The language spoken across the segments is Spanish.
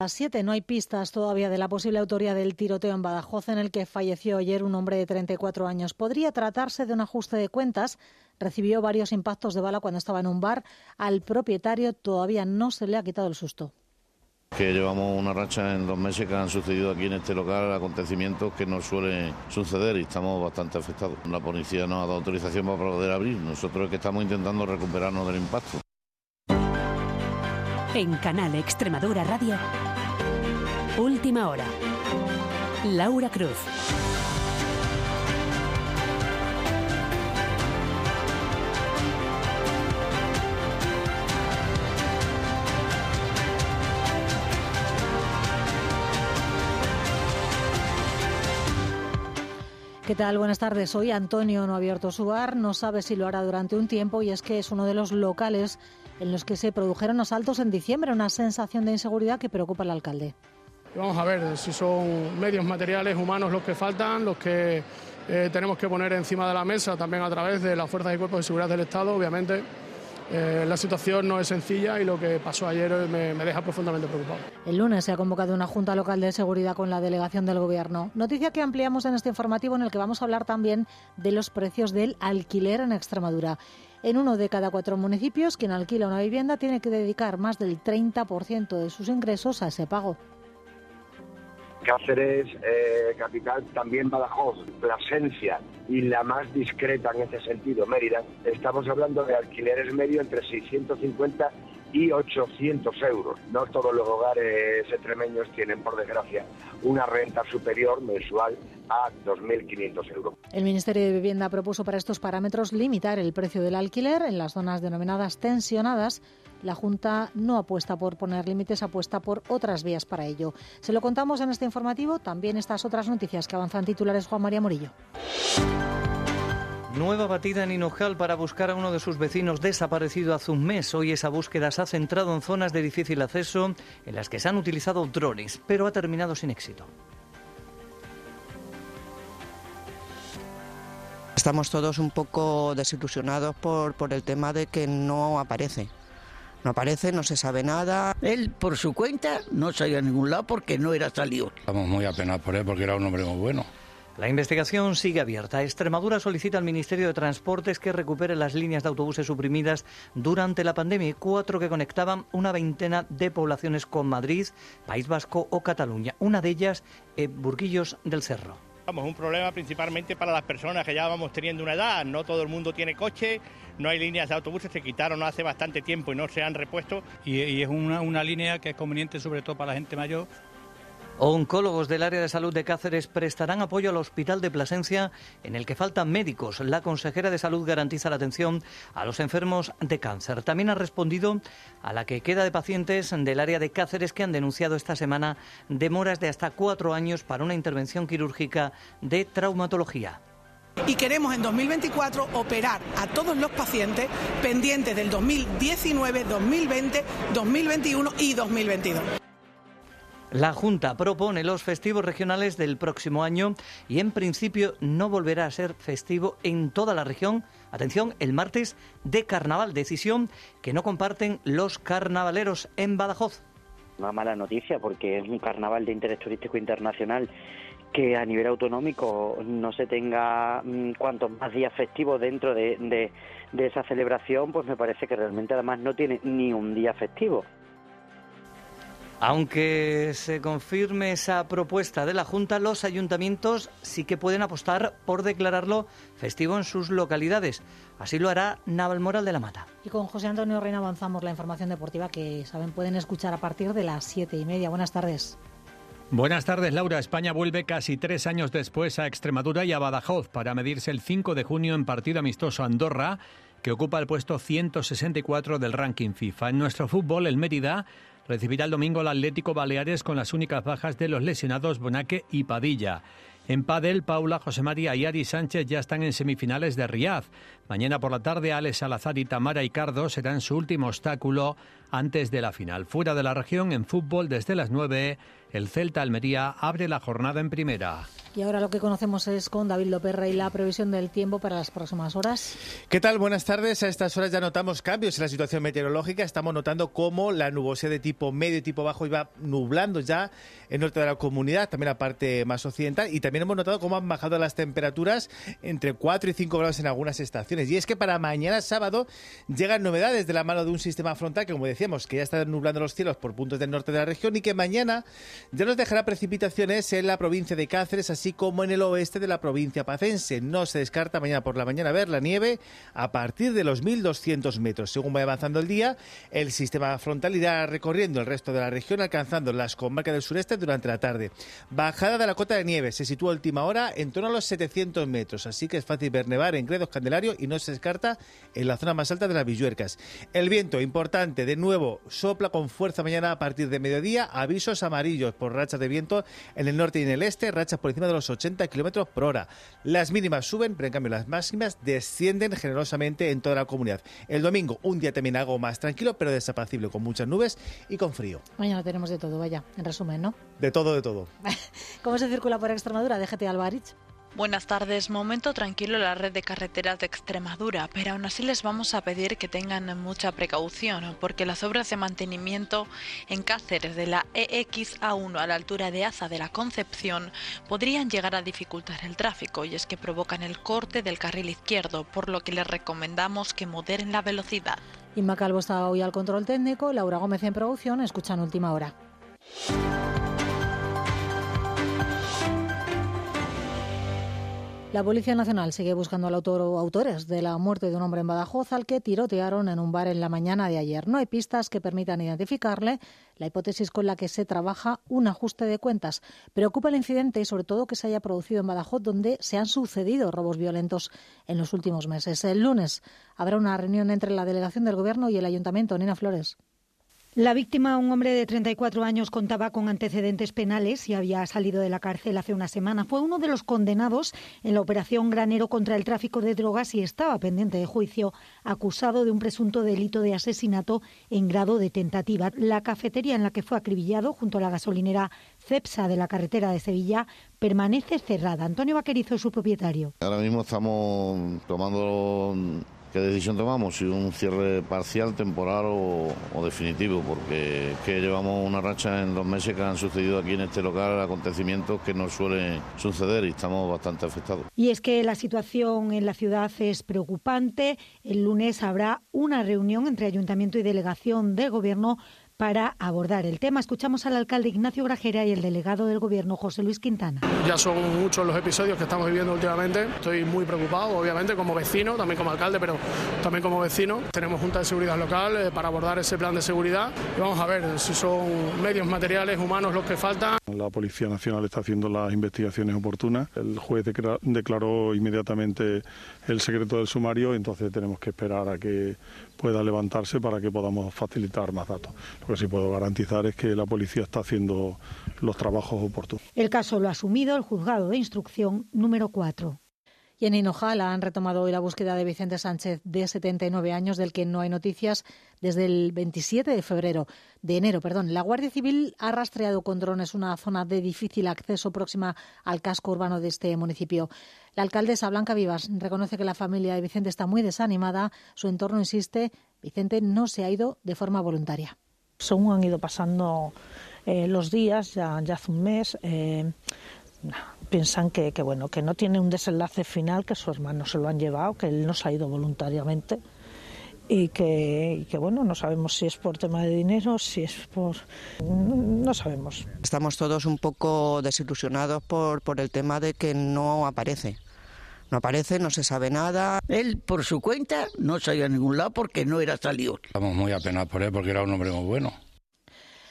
Las 7 no hay pistas todavía de la posible autoría del tiroteo en Badajoz en el que falleció ayer un hombre de 34 años. Podría tratarse de un ajuste de cuentas. Recibió varios impactos de bala cuando estaba en un bar. Al propietario todavía no se le ha quitado el susto. Que llevamos una racha en dos meses que han sucedido aquí en este local acontecimientos que no suelen suceder y estamos bastante afectados. La policía nos ha dado autorización para poder abrir. Nosotros que estamos intentando recuperarnos del impacto. En Canal Extremadura Radio, Última Hora. Laura Cruz. ¿Qué tal? Buenas tardes. Hoy Antonio no ha abierto su bar, no sabe si lo hará durante un tiempo y es que es uno de los locales en los que se produjeron asaltos en diciembre, una sensación de inseguridad que preocupa al alcalde. Vamos a ver si son medios materiales humanos los que faltan, los que eh, tenemos que poner encima de la mesa también a través de las fuerzas y cuerpos de seguridad del Estado, obviamente eh, la situación no es sencilla y lo que pasó ayer me, me, deja profundamente preocupado. El lunes se ha convocado una Junta Local de Seguridad con la delegación del Gobierno. Noticia que ampliamos en este informativo en el que vamos a hablar también de los precios del alquiler en Extremadura. En uno de cada cuatro municipios, quien alquila una vivienda tiene que dedicar más del 30% de sus ingresos a ese pago. Cáceres, eh, capital, también Badajoz, Plasencia y la más discreta en ese sentido, Mérida, estamos hablando de alquileres medio entre 650 y 800 euros. No todos los hogares extremeños tienen, por desgracia, una renta superior mensual a 2.500 euros. El Ministerio de Vivienda propuso para estos parámetros limitar el precio del alquiler en las zonas denominadas tensionadas la Junta no apuesta por poner límites, apuesta por otras vías para ello. Se lo contamos en este informativo, también estas otras noticias que avanzan titulares Juan María Morillo. Nueva batida en Hinojal para buscar a uno de sus vecinos desaparecido hace un mes. Hoy esa búsqueda se ha centrado en zonas de difícil acceso en las que se han utilizado drones, pero ha terminado sin éxito. Estamos todos un poco desilusionados por, por el tema de que no aparece. No aparece, no se sabe nada. Él, por su cuenta, no salió a ningún lado porque no era salido. Estamos muy apenados por él porque era un hombre muy bueno. La investigación sigue abierta. Extremadura solicita al Ministerio de Transportes que recupere las líneas de autobuses suprimidas durante la pandemia, cuatro que conectaban una veintena de poblaciones con Madrid, País Vasco o Cataluña. Una de ellas, eh, Burguillos del Cerro. Vamos, un problema principalmente para las personas que ya vamos teniendo una edad. No todo el mundo tiene coche, no hay líneas de autobuses, se quitaron hace bastante tiempo y no se han repuesto. Y, y es una, una línea que es conveniente sobre todo para la gente mayor Oncólogos del área de salud de Cáceres prestarán apoyo al Hospital de Plasencia, en el que faltan médicos. La consejera de Salud garantiza la atención a los enfermos de cáncer. También ha respondido a la que queda de pacientes del área de Cáceres que han denunciado esta semana demoras de hasta cuatro años para una intervención quirúrgica de traumatología y queremos en 2024 operar a todos los pacientes pendientes del 2019, 2020, 2021 y 2022. La Junta propone los festivos regionales del próximo año y en principio no volverá a ser festivo en toda la región. Atención, el martes de carnaval, decisión que no comparten los carnavaleros en Badajoz. Una mala noticia porque es un carnaval de interés turístico internacional que a nivel autonómico no se tenga mm, cuantos más días festivos dentro de, de, de esa celebración, pues me parece que realmente además no tiene ni un día festivo. Aunque se confirme esa propuesta de la Junta, los ayuntamientos sí que pueden apostar por declararlo festivo en sus localidades. Así lo hará Navalmoral de la Mata. Y con José Antonio Reina avanzamos la información deportiva que saben pueden escuchar a partir de las siete y media. Buenas tardes. Buenas tardes, Laura. España vuelve casi tres años después a Extremadura y a Badajoz para medirse el 5 de junio en partido amistoso Andorra, que ocupa el puesto 164 del ranking FIFA. En nuestro fútbol, el Mérida recibirá el domingo al Atlético Baleares con las únicas bajas de los lesionados Bonaque y Padilla. En Padel, Paula, José María y Ari Sánchez ya están en semifinales de Riad. Mañana por la tarde, Alex Salazar y Tamara Icardo serán su último obstáculo antes de la final. Fuera de la región, en fútbol, desde las 9, el Celta Almería abre la jornada en primera. Y ahora lo que conocemos es con David Loperra y la previsión del tiempo para las próximas horas. ¿Qué tal? Buenas tardes. A estas horas ya notamos cambios en la situación meteorológica. Estamos notando cómo la nubosidad de tipo medio y tipo bajo iba nublando ya el norte de la comunidad, también la parte más occidental. Y también hemos notado cómo han bajado las temperaturas entre 4 y 5 grados en algunas estaciones. Y es que para mañana sábado llegan novedades de la mano de un sistema frontal que, como decíamos, que ya está nublando los cielos por puntos del norte de la región y que mañana ya nos dejará precipitaciones en la provincia de Cáceres, así como en el oeste de la provincia pacense. No se descarta mañana por la mañana ver la nieve a partir de los 1.200 metros. Según vaya avanzando el día, el sistema frontal irá recorriendo el resto de la región, alcanzando las comarcas del sureste durante la tarde. Bajada de la cota de nieve se sitúa a última hora en torno a los 700 metros, así que es fácil ver nevar en Gredos Candelario y no se descarta en la zona más alta de las Villuercas. El viento, importante, de nuevo, sopla con fuerza mañana a partir de mediodía. Avisos amarillos por rachas de viento en el norte y en el este, rachas por encima de los 80 kilómetros por hora. Las mínimas suben, pero en cambio las máximas descienden generosamente en toda la comunidad. El domingo, un día también algo más tranquilo, pero desapacible, con muchas nubes y con frío. Mañana tenemos de todo, vaya, en resumen, ¿no? De todo, de todo. ¿Cómo se circula por Extremadura? Déjate Alvarich. Buenas tardes. Momento tranquilo en la red de carreteras de Extremadura, pero aún así les vamos a pedir que tengan mucha precaución porque las obras de mantenimiento en Cáceres de la EXA1 a la altura de Aza de la Concepción podrían llegar a dificultar el tráfico y es que provocan el corte del carril izquierdo, por lo que les recomendamos que moderen la velocidad. Inma Calvo está hoy al control técnico, Laura Gómez en producción, escuchan última hora. La Policía Nacional sigue buscando al autor o autores de la muerte de un hombre en Badajoz al que tirotearon en un bar en la mañana de ayer. No hay pistas que permitan identificarle. La hipótesis con la que se trabaja un ajuste de cuentas. Preocupa el incidente y sobre todo que se haya producido en Badajoz donde se han sucedido robos violentos en los últimos meses. El lunes habrá una reunión entre la delegación del Gobierno y el Ayuntamiento. Nina Flores. La víctima, un hombre de 34 años, contaba con antecedentes penales y había salido de la cárcel hace una semana. Fue uno de los condenados en la operación Granero contra el tráfico de drogas y estaba pendiente de juicio, acusado de un presunto delito de asesinato en grado de tentativa. La cafetería en la que fue acribillado, junto a la gasolinera Cepsa de la carretera de Sevilla, permanece cerrada. Antonio Vaquerizo es su propietario. Ahora mismo estamos tomando ¿Qué decisión tomamos? Si un cierre parcial, temporal o, definitivo, porque que llevamos una racha en dos meses que han sucedido aquí en este local acontecimientos que no suelen suceder y estamos bastante afectados. Y es que la situación en la ciudad es preocupante. El lunes habrá una reunión entre ayuntamiento y delegación del Gobierno para abordar el tema. Escuchamos al alcalde Ignacio Grajera y el delegado del Gobierno José Luis Quintana. Ya son muchos los episodios que estamos viviendo últimamente. Estoy muy preocupado, obviamente, como vecino, también como alcalde, pero también como vecino. Tenemos Junta de Seguridad Local eh, para abordar ese plan de seguridad y vamos a ver si son medios materiales, humanos los que faltan. La Policía Nacional está haciendo las investigaciones oportunas. El juez declaró inmediatamente el secreto del sumario, entonces tenemos que esperar a que pueda levantarse para que podamos facilitar más datos. Lo que sí puedo garantizar es que la policía está haciendo los trabajos oportunos. El caso lo ha asumido el juzgado de instrucción número 4. Y en Hinojala han retomado hoy la búsqueda de Vicente Sánchez, de 79 años, del que no hay noticias desde el 27 de febrero, de enero, perdón. La Guardia Civil ha rastreado con drones una zona de difícil acceso próxima al casco urbano de este municipio. La alcaldesa Blanca Vivas reconoce que la familia de Vicente está muy desanimada. Su entorno insiste, Vicente no se ha ido de forma voluntaria. Según han ido pasando eh, los días, ya, hace un mes, eh, piensan que, bueno, que no tiene un desenlace final, que su hermano se lo han llevado, que él no se ha ido voluntariamente y que, bueno, no sabemos si es por tema de dinero, si es por... no sabemos. Estamos todos un poco desilusionados por, por el tema de que no aparece. No aparece, no se sabe nada. Él, por su cuenta, no salía a ningún lado porque no era salido. Estamos muy apenados por él porque era un hombre muy bueno.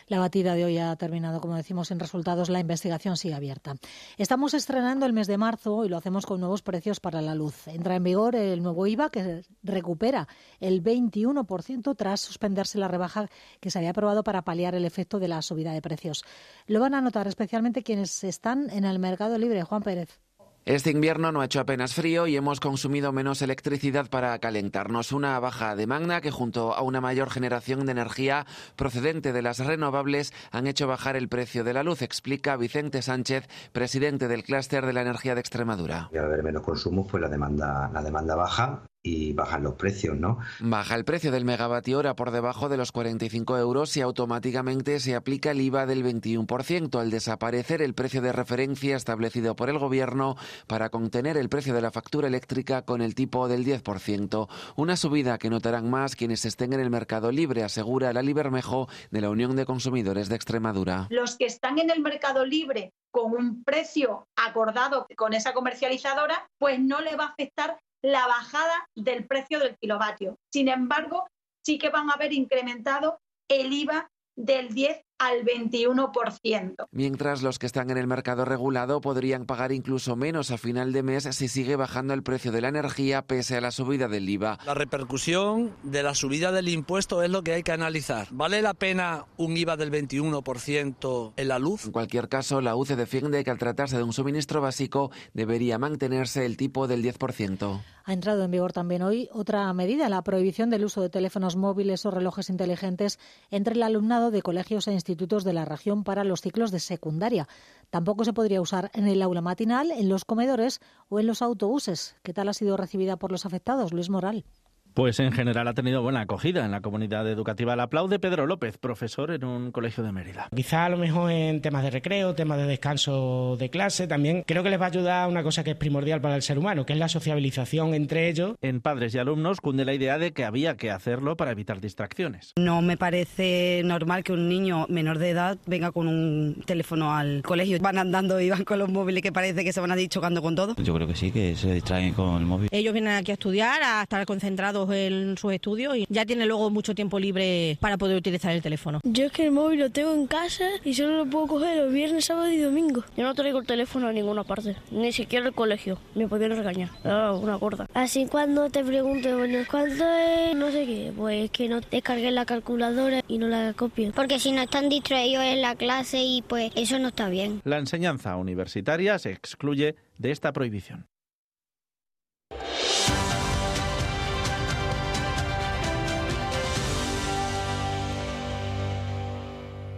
La batida de hoy ha terminado, como decimos, en resultados. La investigación sigue abierta. Estamos estrenando el mes de marzo y lo hacemos con nuevos precios para la luz. Entra en vigor el nuevo IVA que recupera el 21% tras suspenderse la rebaja que se había aprobado para paliar el efecto de la subida de precios. Lo van a notar especialmente quienes están en el mercado libre. Juan Pérez. Este invierno no ha hecho apenas frío y hemos consumido menos electricidad para calentarnos. Una baja demanda que junto a una mayor generación de energía procedente de las renovables han hecho bajar el precio de la luz, explica Vicente Sánchez, presidente del clúster de la energía de Extremadura. Y al haber menos consumo, pues la demanda, la demanda baja y bajan los precios, ¿no? Baja el precio del megavatio hora por debajo de los 45 euros y automáticamente se aplica el IVA del 21% al desaparecer el precio de referencia establecido por el Gobierno para contener el precio de la factura eléctrica con el tipo del 10%. Una subida que notarán más quienes estén en el mercado libre, asegura la Libermejo de la Unión de Consumidores de Extremadura. Los que están en el mercado libre con un precio acordado con esa comercializadora, pues no le va a afectar la bajada del precio del kilovatio. Sin embargo, sí que van a haber incrementado el IVA del 10 al 21%. Mientras los que están en el mercado regulado podrían pagar incluso menos a final de mes si sigue bajando el precio de la energía pese a la subida del IVA. La repercusión de la subida del impuesto es lo que hay que analizar. ¿Vale la pena un IVA del 21% en la luz? En cualquier caso, la UCE defiende que al tratarse de un suministro básico debería mantenerse el tipo del 10%. Ha entrado en vigor también hoy otra medida, la prohibición del uso de teléfonos móviles o relojes inteligentes entre el alumnado de colegios e institutos de la región para los ciclos de secundaria. Tampoco se podría usar en el aula matinal, en los comedores o en los autobuses. ¿Qué tal ha sido recibida por los afectados, Luis Moral? Pues en general ha tenido buena acogida en la comunidad educativa. El aplaude Pedro López, profesor en un colegio de Mérida. Quizá a lo mejor en temas de recreo, temas de descanso de clase, también creo que les va a ayudar una cosa que es primordial para el ser humano, que es la sociabilización entre ellos. En padres y alumnos cunde la idea de que había que hacerlo para evitar distracciones. No me parece normal que un niño menor de edad venga con un teléfono al colegio. Van andando y van con los móviles que parece que se van a ir chocando con todo. Yo creo que sí, que se distraen con el móvil. Ellos vienen aquí a estudiar, a estar concentrados en sus estudios y ya tiene luego mucho tiempo libre para poder utilizar el teléfono. Yo es que el móvil lo tengo en casa y solo lo puedo coger los viernes, sábado y domingo. Yo no traigo el teléfono a ninguna parte, ni siquiera el colegio. Me podían regañar, era una gorda. Así cuando te pregunto, bueno, ¿cuánto es? No sé qué, pues que no descargué la calculadora y no la copio. Porque si no están distraídos en la clase y pues eso no está bien. La enseñanza universitaria se excluye de esta prohibición.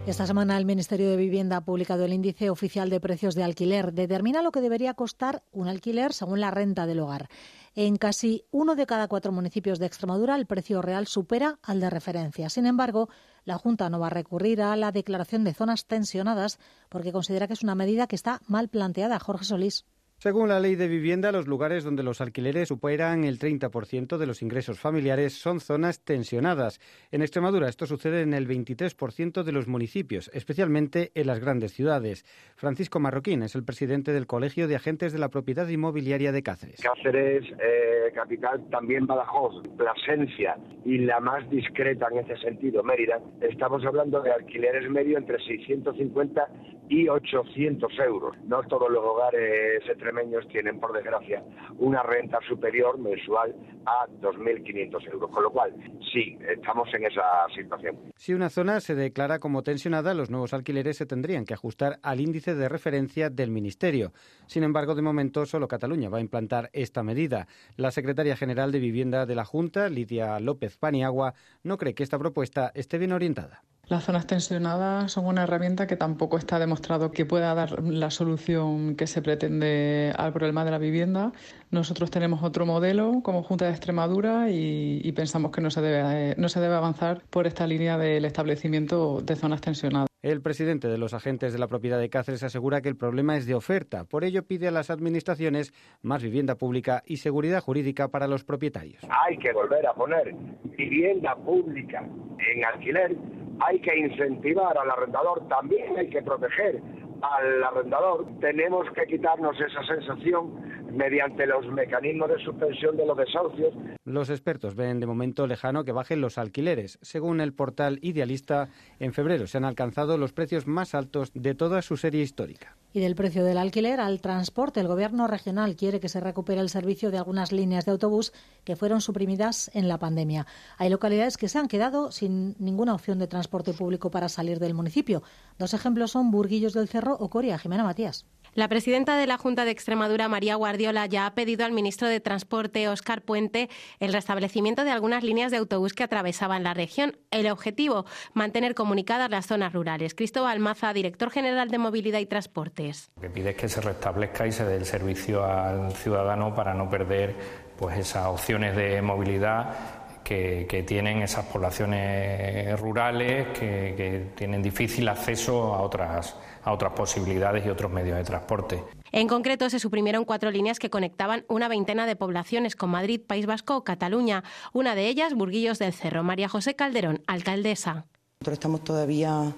Esta semana el Ministerio de Vivienda ha publicado el índice oficial de precios de alquiler. Determina lo que debería costar un alquiler según la renta del hogar. En casi uno de cada cuatro municipios de Extremadura el precio real supera al de referencia. Sin embargo, la Junta no va a recurrir a la declaración de zonas tensionadas porque considera que es una medida que está mal planteada. Jorge Solís. Según la ley de vivienda, los lugares donde los alquileres superan el 30% de los ingresos familiares son zonas tensionadas. En Extremadura esto sucede en el 23% de los municipios, especialmente en las grandes ciudades. Francisco Marroquín es el presidente del Colegio de Agentes de la Propiedad Inmobiliaria de Cáceres. Cáceres, eh, capital, también Badajoz, Plasencia y la más discreta en ese sentido, Mérida, estamos hablando de alquileres medio entre 650 y 800 euros. No todos los hogares tienen, por desgracia, una renta superior mensual a 2.500 euros. Con lo cual, sí, estamos en esa situación. Si una zona se declara como tensionada, los nuevos alquileres se tendrían que ajustar al índice de referencia del Ministerio. Sin embargo, de momento, solo Cataluña va a implantar esta medida. La secretaria general de Vivienda de la Junta, Lidia López Paniagua, no cree que esta propuesta esté bien orientada. Las zonas tensionadas son una herramienta que tampoco está demostrado que pueda dar la solución que se pretende al problema de la vivienda. Nosotros tenemos otro modelo como Junta de Extremadura y, pensamos que no se, debe, no se debe avanzar por esta línea del establecimiento de zonas tensionadas. El presidente de los agentes de la propiedad de Cáceres asegura que el problema es de oferta. Por ello pide a las administraciones más vivienda pública y seguridad jurídica para los propietarios. Hay que volver a poner vivienda pública en alquiler hay que incentivar al arrendador, también hay que proteger al arrendador. Tenemos que quitarnos esa sensación mediante los mecanismos de suspensión de los desahucios. Los expertos ven de momento lejano que bajen los alquileres. Según el portal Idealista, en febrero se han alcanzado los precios más altos de toda su serie histórica. Y del precio del alquiler al transporte, el Gobierno regional quiere que se recupere el servicio de algunas líneas de autobús que fueron suprimidas en la pandemia. Hay localidades que se han quedado sin ninguna opción de transporte público para salir del municipio. Dos ejemplos son Burguillos del Cerro o Coria. Jimena Matías. La presidenta de la Junta de Extremadura, María Guardiola, ya ha pedido al ministro de Transporte, Óscar Puente, el restablecimiento de algunas líneas de autobús que atravesaban la región. El objetivo, mantener comunicadas las zonas rurales. Cristóbal Maza, director general de Movilidad y Transportes. Lo que pide es que se restablezca y se dé el servicio al ciudadano para no perder pues, esas opciones de movilidad que, tienen esas poblaciones rurales que, que tienen difícil acceso a otras, a otras posibilidades y otros medios de transporte. En concreto, se suprimieron cuatro líneas que conectaban una veintena de poblaciones con Madrid, País Vasco o Cataluña. Una de ellas, Burguillos del Cerro. María José Calderón, alcaldesa. Nosotros estamos todavía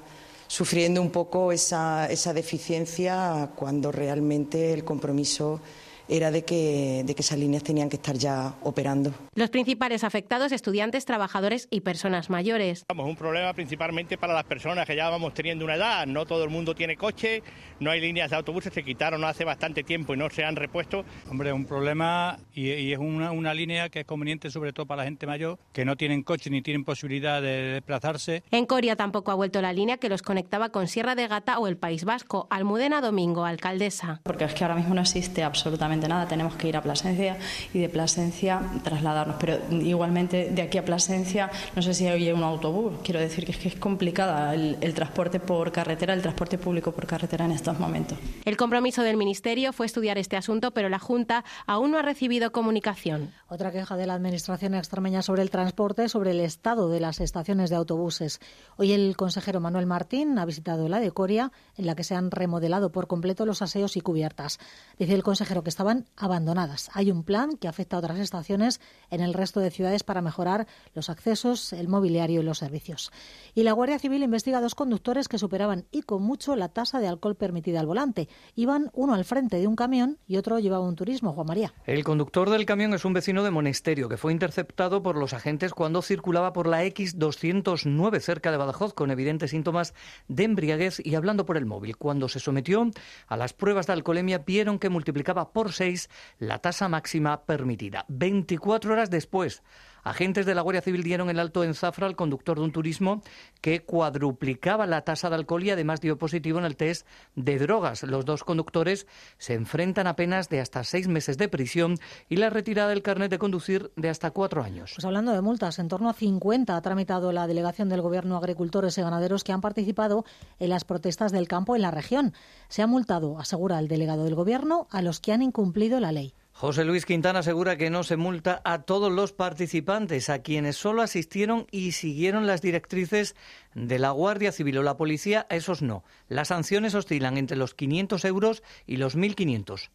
sufriendo un poco esa, esa deficiencia cuando realmente el compromiso era de que, de que esas líneas tenían que estar ya operando. Los principales afectados, estudiantes, trabajadores y personas mayores. Vamos, un problema principalmente para las personas que ya vamos teniendo una edad. No todo el mundo tiene coche, no hay líneas de autobuses, se quitaron hace bastante tiempo y no se han repuesto. Hombre, un problema y, es una, una, línea que es conveniente sobre todo para la gente mayor que no tienen coche ni tienen posibilidad de desplazarse. En Coria tampoco ha vuelto la línea que los conectaba con Sierra de Gata o el País Vasco. Almudena Domingo, alcaldesa. Porque es que ahora mismo no existe absolutamente nada, tenemos que ir a Plasencia y de Plasencia trasladarnos. Pero igualmente de aquí a Plasencia no sé si hay un autobús. Quiero decir que es que es complicada el, el transporte por carretera, el transporte público por carretera en estos momentos. El compromiso del Ministerio fue estudiar este asunto, pero la Junta aún no ha recibido comunicación. Otra queja de la Administración extremeña sobre el transporte, sobre el estado de las estaciones de autobuses. Hoy el consejero Manuel Martín ha visitado la de Coria, en la que se han remodelado por completo los aseos y cubiertas. Dice el consejero que estaban abandonadas. Hay un plan que afecta a otras estaciones en el resto de ciudades para mejorar los accesos, el mobiliario y los servicios. Y la Guardia Civil investiga a dos conductores que superaban y con mucho la tasa de alcohol permitida al volante. Iban uno al frente de un camión y otro llevaba un turismo, Juan María. El conductor del camión es un vecino de Monesterio que fue interceptado por los agentes cuando circulaba por la X209 cerca de Badajoz con evidentes síntomas de embriaguez y hablando por el móvil. Cuando se sometió a las pruebas de alcoholemia vieron que multiplicaba por seis la tasa máxima permitida. 24 horas después Agentes de la Guardia Civil dieron el alto en Zafra al conductor de un turismo que cuadruplicaba la tasa de alcohol y además dio positivo en el test de drogas. Los dos conductores se enfrentan a penas de hasta seis meses de prisión y la retirada del carnet de conducir de hasta cuatro años. Pues hablando de multas, en torno a 50 ha tramitado la delegación del Gobierno agricultores y ganaderos que han participado en las protestas del campo en la región. Se ha multado, asegura el delegado del Gobierno, a los que han incumplido la ley. José Luis Quintana asegura que no se multa a todos los participantes, a quienes solo asistieron y siguieron las directrices de la Guardia Civil o la Policía, a esos no. Las sanciones oscilan entre los 500 euros y los 1.500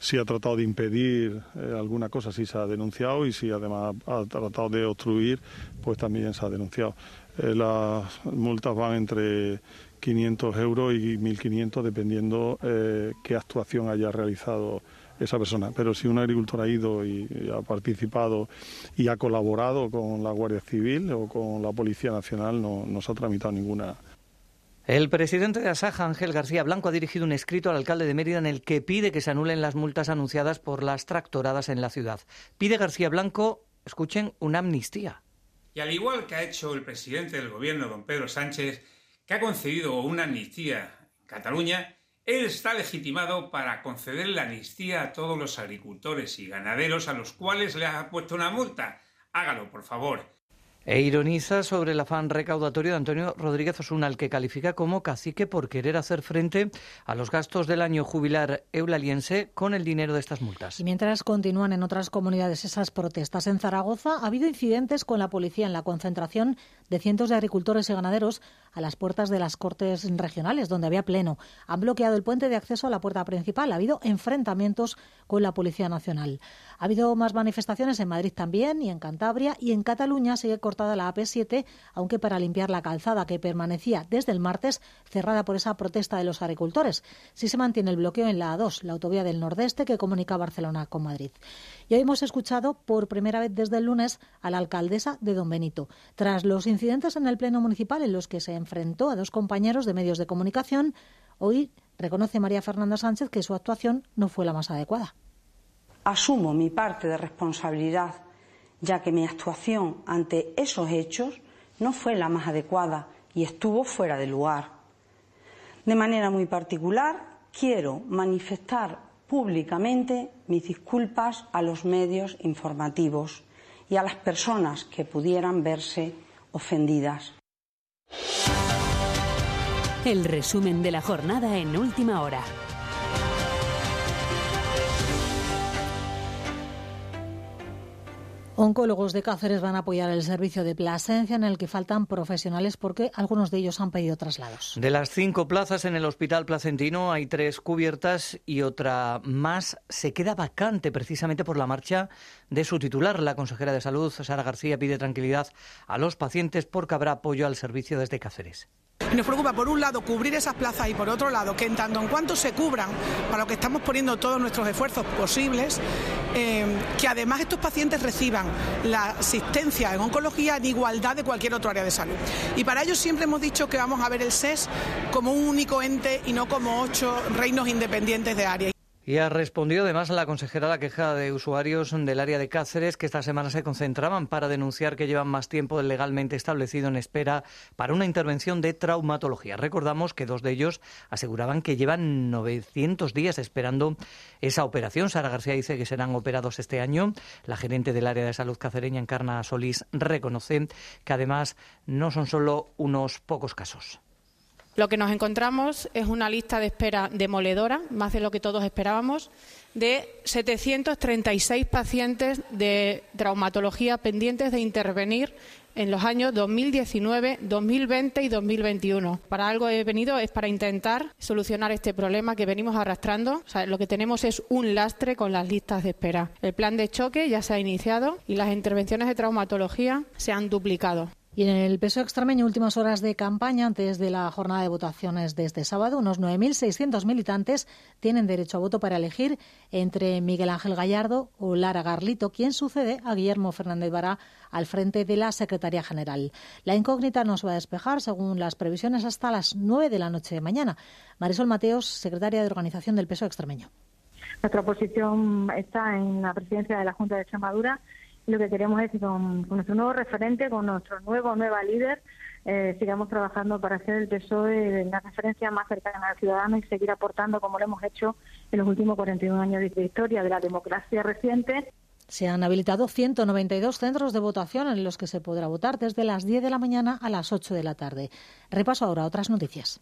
si ha tratado de impedir eh, alguna cosa, sí se ha denunciado y si además ha tratado de obstruir, pues también se ha denunciado. Eh, las multas van entre 500 euros y 1.500 dependiendo eh, qué actuación haya realizado esa persona. Pero si un agricultor ha ido y, ha participado y ha colaborado con la Guardia Civil o con la Policía Nacional, no, no se ha tramitado ninguna. El presidente de Asaja, Ángel García Blanco, ha dirigido un escrito al alcalde de Mérida en el que pide que se anulen las multas anunciadas por las tractoradas en la ciudad. Pide García Blanco, escuchen, una amnistía. Y al igual que ha hecho el presidente del gobierno, don Pedro Sánchez, que ha concedido una amnistía en Cataluña, él está legitimado para conceder la amnistía a todos los agricultores y ganaderos a los cuales le ha puesto una multa. Hágalo, por favor. E ironiza sobre el afán recaudatorio de Antonio Rodríguez Osuna, al que califica como cacique por querer hacer frente a los gastos del año jubilar eulaliense con el dinero de estas multas. Y mientras continúan en otras comunidades esas protestas, en Zaragoza ha habido incidentes con la policía en la concentración de cientos de agricultores y ganaderos a las puertas de las Cortes regionales, donde había pleno. Han bloqueado el puente de acceso a la puerta principal. Ha habido enfrentamientos con la Policía Nacional. Ha habido más manifestaciones en Madrid también y en Cantabria y en Cataluña sigue cortada la AP7, aunque para limpiar la calzada que permanecía desde el martes cerrada por esa protesta de los agricultores. Sí se mantiene el bloqueo en la A2, la autovía del Nordeste que comunica Barcelona con Madrid. Y hoy hemos escuchado por primera vez desde el lunes a la alcaldesa de Don Benito. Tras los incidentes en el Pleno Municipal en los que se enfrentó a dos compañeros de medios de comunicación, hoy reconoce María Fernanda Sánchez que su actuación no fue la más adecuada. Asumo mi parte de responsabilidad, ya que mi actuación ante esos hechos no fue la más adecuada y estuvo fuera de lugar. De manera muy particular, quiero manifestar públicamente mis disculpas a los medios informativos y a las personas que pudieran verse ofendidas. El resumen de la jornada en última hora. Oncólogos de Cáceres van a apoyar el servicio de Plasencia en el que faltan profesionales porque algunos de ellos han pedido traslados. De las cinco plazas en el hospital placentino hay tres cubiertas y otra más se queda vacante precisamente por la marcha de su titular. La consejera de Salud, Sara García, pide tranquilidad a los pacientes porque habrá apoyo al servicio desde Cáceres. Nos preocupa, por un lado, cubrir esas plazas y por otro lado, que en tanto en cuanto se cubran, para lo que estamos poniendo todos nuestros esfuerzos posibles, eh, que además estos pacientes reciban la asistencia en oncología en igualdad de cualquier otro área de salud. Y para ello siempre hemos dicho que vamos a ver el SES como un único ente y no como ocho reinos independientes de área. Y ha respondido además la consejera a la queja de usuarios del área de Cáceres que esta semana se concentraban para denunciar que llevan más tiempo del legalmente establecido en espera para una intervención de traumatología. Recordamos que dos de ellos aseguraban que llevan 900 días esperando esa operación. Sara García dice que serán operados este año. La gerente del área de salud cacereña, Encarna Solís, reconoce que además no son solo unos pocos casos. Lo que nos encontramos es una lista de espera demoledora, más de lo que todos esperábamos, de 736 pacientes de traumatología pendientes de intervenir en los años 2019, 2020 y 2021. Para algo he venido es para intentar solucionar este problema que venimos arrastrando. lo que tenemos es un lastre con las listas de espera. El plan de choque ya se ha iniciado y las intervenciones de traumatología se han duplicado. Y en el peso extremeño, últimas horas de campaña antes de la jornada de votaciones de este sábado, unos 9.600 militantes tienen derecho a voto para elegir entre Miguel Ángel Gallardo o Lara Garlito, quien sucede a Guillermo Fernández Vara al frente de la Secretaría General. La incógnita nos va a despejar, según las previsiones, hasta las 9 de la noche de mañana. Marisol Mateos, secretaria de Organización del Peso extremeño. Nuestra posición está en la presidencia de la Junta de Extremadura lo que queremos es que con, nuestro nuevo referente, con nuestro nuevo nueva líder, eh, sigamos trabajando para hacer el PSOE la referencia más cercana al ciudadano y seguir aportando como lo hemos hecho en los últimos 41 años de historia de la democracia reciente. Se han habilitado 192 centros de votación en los que se podrá votar desde las 10 de la mañana a las 8 de la tarde. Repaso ahora otras noticias.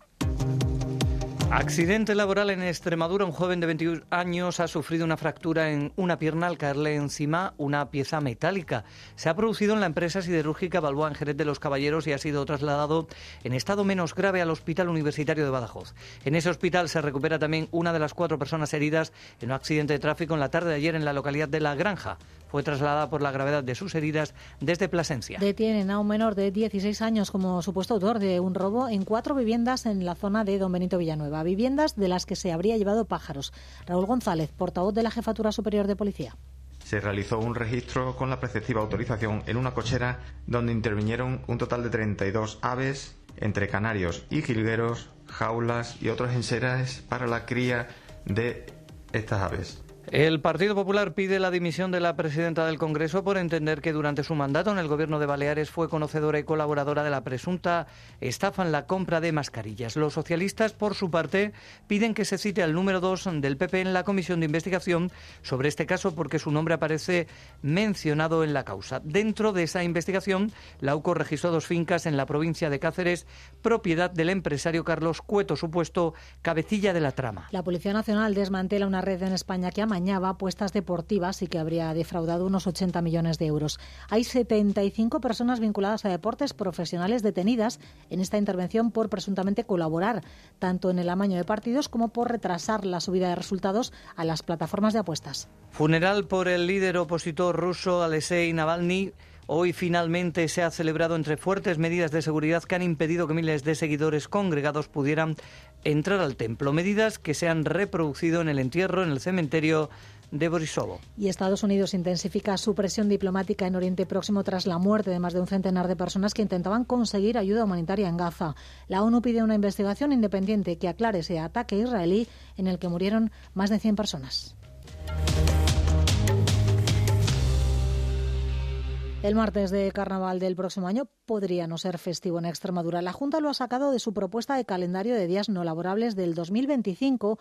Accidente laboral en Extremadura. Un joven de 21 años ha sufrido una fractura en una pierna al caerle encima una pieza metálica. Se ha producido en la empresa siderúrgica Balboa en Jerez de los Caballeros y ha sido trasladado en estado menos grave al Hospital Universitario de Badajoz. En ese hospital se recupera también una de las cuatro personas heridas en un accidente de tráfico en la tarde de ayer en la localidad de La Granja fue trasladada por la gravedad de sus heridas desde Plasencia. Detienen a un menor de 16 años como supuesto autor de un robo en cuatro viviendas en la zona de Don Benito Villanueva, viviendas de las que se habría llevado pájaros. Raúl González, portavoz de la Jefatura Superior de Policía se realizó un registro con la preceptiva autorización en una cochera donde intervinieron un total de 32 aves, entre canarios y jilgueros, jaulas y otros enseres para la cría de estas aves. El Partido Popular pide la dimisión de la presidenta del Congreso por entender que durante su mandato en el gobierno de Baleares fue conocedora y colaboradora de la presunta estafa en la compra de mascarillas. Los socialistas, por su parte, piden que se cite al número 2 del PP en la comisión de investigación sobre este caso porque su nombre aparece mencionado en la causa. Dentro de esa investigación, la UCO registró dos fincas en la provincia de Cáceres, propiedad del empresario Carlos Cueto, supuesto cabecilla de la trama. La Policía Nacional desmantela una red en España que ha amañaba apuestas deportivas y que habría defraudado unos 80 millones de euros. Hay 75 personas vinculadas a deportes profesionales detenidas en esta intervención por presuntamente colaborar tanto en el amaño de partidos como por retrasar la subida de resultados a las plataformas de apuestas. Funeral por el líder opositor ruso Alexei Navalny. Hoy finalmente se ha celebrado entre fuertes medidas de seguridad que han impedido que miles de seguidores congregados pudieran entrar al templo. Medidas que se han reproducido en el entierro en el cementerio de Borisovo. Y Estados Unidos intensifica su presión diplomática en Oriente Próximo tras la muerte de más de un centenar de personas que intentaban conseguir ayuda humanitaria en Gaza. La ONU pide una investigación independiente que aclare ese ataque israelí en el que murieron más de 100 personas.。。El martes de carnaval del próximo año podría no ser festivo en Extremadura. La Junta lo ha sacado de su propuesta de calendario de días no laborables del 2025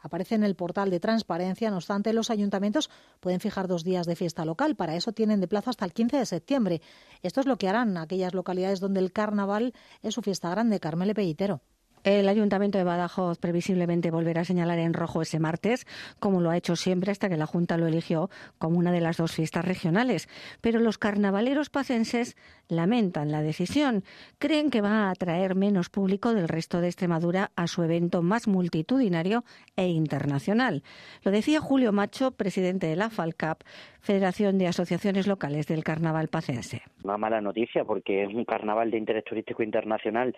aparece en el portal de transparencia. No obstante, los ayuntamientos pueden fijar dos días de fiesta local. Para eso tienen de plazo hasta el 15 de septiembre. Esto es lo que harán aquellas localidades donde el carnaval es su fiesta grande. Carmele Pellitero. El Ayuntamiento de Badajoz previsiblemente volverá a señalar en rojo ese martes, como lo ha hecho siempre hasta que la Junta lo eligió como una de las dos fiestas regionales. Pero los carnavaleros pacenses lamentan la decisión. Creen que va a atraer menos público del resto de Extremadura a su evento más multitudinario e internacional. Lo decía Julio Macho, presidente de la FALCAP, Federación de Asociaciones Locales del Carnaval Pacense. Una mala noticia porque es un carnaval de interés turístico internacional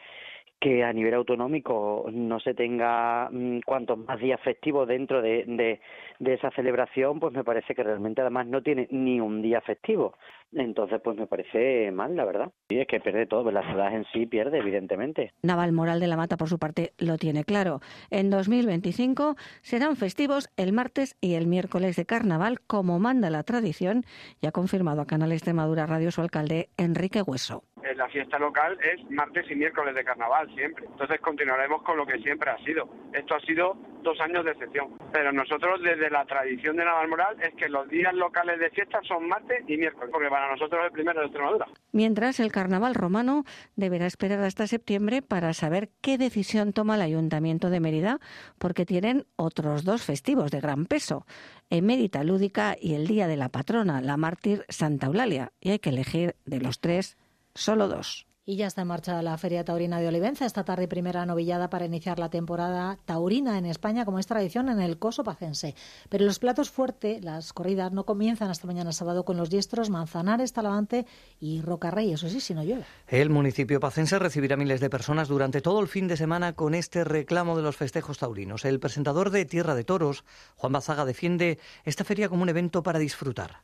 que a nivel autonómico no se tenga mm, cuantos más días festivos dentro de, esa celebración, pues me parece que realmente además no tiene ni un día festivo. Entonces, pues me parece mal, la verdad. Y es que pierde todo, la ciudad en sí pierde, evidentemente. Naval Moral de la Mata, por su parte, lo tiene claro. En 2025 serán festivos el martes y el miércoles de carnaval, como manda la tradición, y ha confirmado a Canal Extremadura Radio su alcalde Enrique Hueso. Eh, la fiesta local es martes y miércoles de carnaval siempre. Entonces continuaremos con lo que siempre ha sido. Esto ha sido dos años de excepción. Pero nosotros desde la tradición de Navalmoral es que los días locales de fiesta son martes y miércoles, porque para nosotros es el primero de Extremadura. Mientras el carnaval romano deberá esperar hasta septiembre para saber qué decisión toma el Ayuntamiento de Mérida, porque tienen otros dos festivos de gran peso, Emérita Lúdica y el Día de la Patrona, la mártir Santa Eulalia, y hay que elegir de los tres solo dos. Y ya está en marcha la Feria Taurina de Olivenza. Esta tarde primera novillada para iniciar la temporada taurina en España, como es tradición en el Coso Pacense. Pero los platos fuertes, las corridas, no comienzan hasta mañana sábado con los diestros Manzanares, Talavante y Rocarrey. Eso sí, si no llueve. El municipio pacense recibirá miles de personas durante todo el fin de semana con este reclamo de los festejos taurinos. El presentador de Tierra de Toros, Juan Bazaga, defiende esta feria como un evento para disfrutar.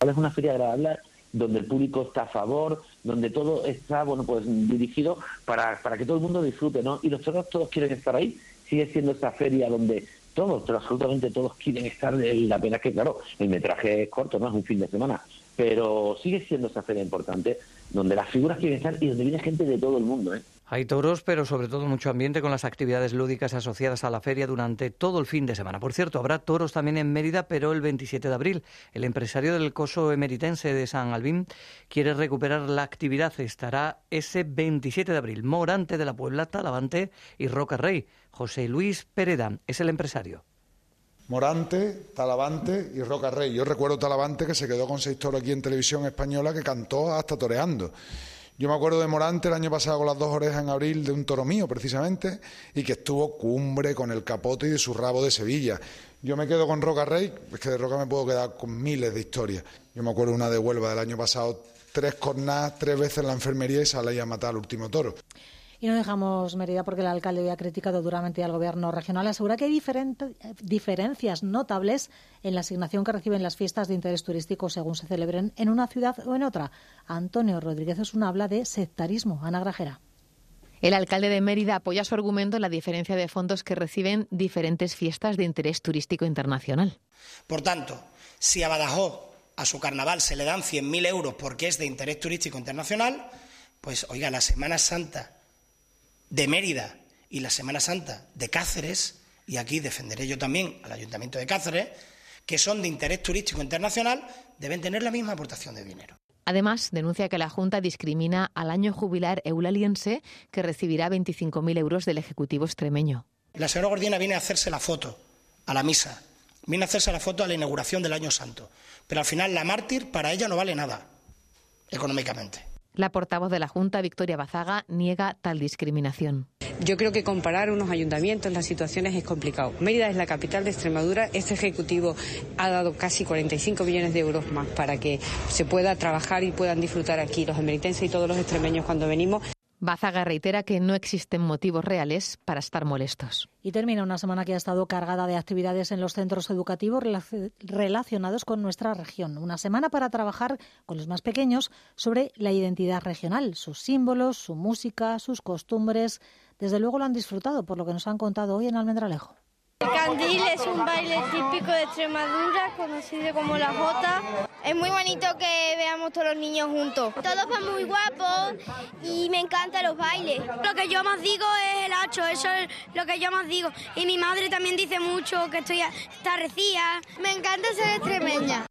Es una feria agradable donde el público está a favor, donde todo está bueno pues dirigido para, para que todo el mundo disfrute, ¿no? Y los todos quieren estar ahí, sigue siendo esa feria donde todos, pero absolutamente todos quieren estar, la pena es que claro, el metraje es corto, no es un fin de semana, pero sigue siendo esa feria importante donde las figuras quieren estar y donde viene gente de todo el mundo, ¿eh? Hay toros, pero sobre todo mucho ambiente con las actividades lúdicas asociadas a la feria durante todo el fin de semana. Por cierto, habrá toros también en Mérida, pero el 27 de abril. El empresario del coso emeritense de San Albín quiere recuperar la actividad. Estará ese 27 de abril. Morante de la Puebla, Talavante y Roca Rey. José Luis Pereda es el empresario. Morante, Talavante y Roca Rey. Yo recuerdo Talavante que se quedó con seis toros aquí en televisión española que cantó hasta toreando. Yo me acuerdo de Morante el año pasado con las dos orejas en abril de un toro mío, precisamente, y que estuvo cumbre con el capote y de su rabo de Sevilla. Yo me quedo con Roca Rey, es que de Roca me puedo quedar con miles de historias. Yo me acuerdo una de Huelva del año pasado, tres cornadas, tres veces en la enfermería y sale a matar al último toro. Y no dejamos Mérida porque el alcalde hoy ha criticado duramente al gobierno regional. Asegura que hay diferencias notables en la asignación que reciben las fiestas de interés turístico según se celebren en una ciudad o en otra. Antonio Rodríguez es una habla de sectarismo. Ana Grajera. El alcalde de Mérida apoya su argumento en la diferencia de fondos que reciben diferentes fiestas de interés turístico internacional. Por tanto, si a Badajoz a su carnaval se le dan 100.000 euros porque es de interés turístico internacional, pues oiga, la Semana Santa de Mérida y la Semana Santa de Cáceres, y aquí defenderé yo también al Ayuntamiento de Cáceres, que son de interés turístico internacional, deben tener la misma aportación de dinero. Además, denuncia que la Junta discrimina al año jubilar eulaliense, que recibirá 25.000 euros del Ejecutivo extremeño. La señora Gordina viene a hacerse la foto a la misa, viene a hacerse la foto a la inauguración del Año Santo, pero al final la mártir para ella no vale nada económicamente. La portavoz de la Junta, Victoria Bazaga, niega tal discriminación. Yo creo que comparar unos ayuntamientos, las situaciones es complicado. Mérida es la capital de Extremadura. Este Ejecutivo ha dado casi 45 millones de euros más para que se pueda trabajar y puedan disfrutar aquí los emeritenses y todos los extremeños cuando venimos. Bazaga reitera que no existen motivos reales para estar molestos. Y termina una semana que ha estado cargada de actividades en los centros educativos relacionados con nuestra región. Una semana para trabajar con los más pequeños sobre la identidad regional, sus símbolos, su música, sus costumbres. Desde luego lo han disfrutado por lo que nos han contado hoy en Almendralejo. El candil es un baile típico de Extremadura, conocido como la jota. Es muy bonito que veamos todos los niños juntos. Todos van muy guapos y me encantan los bailes. Lo que yo más digo es el hacho, eso es lo que yo más digo. Y mi madre también dice mucho que estoy estarrecida. Me encanta ser extremeña.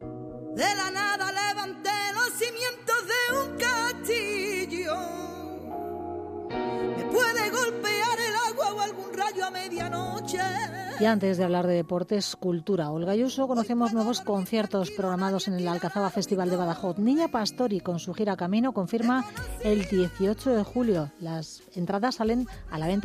De la nada Y antes de hablar de deportes, cultura, Olga Ayuso, conocemos nuevos conciertos programados en el Alcazaba Festival de Badajoz. Niña Pastori, con su gira Camino, confirma el 18 de julio. Las entradas salen a la venta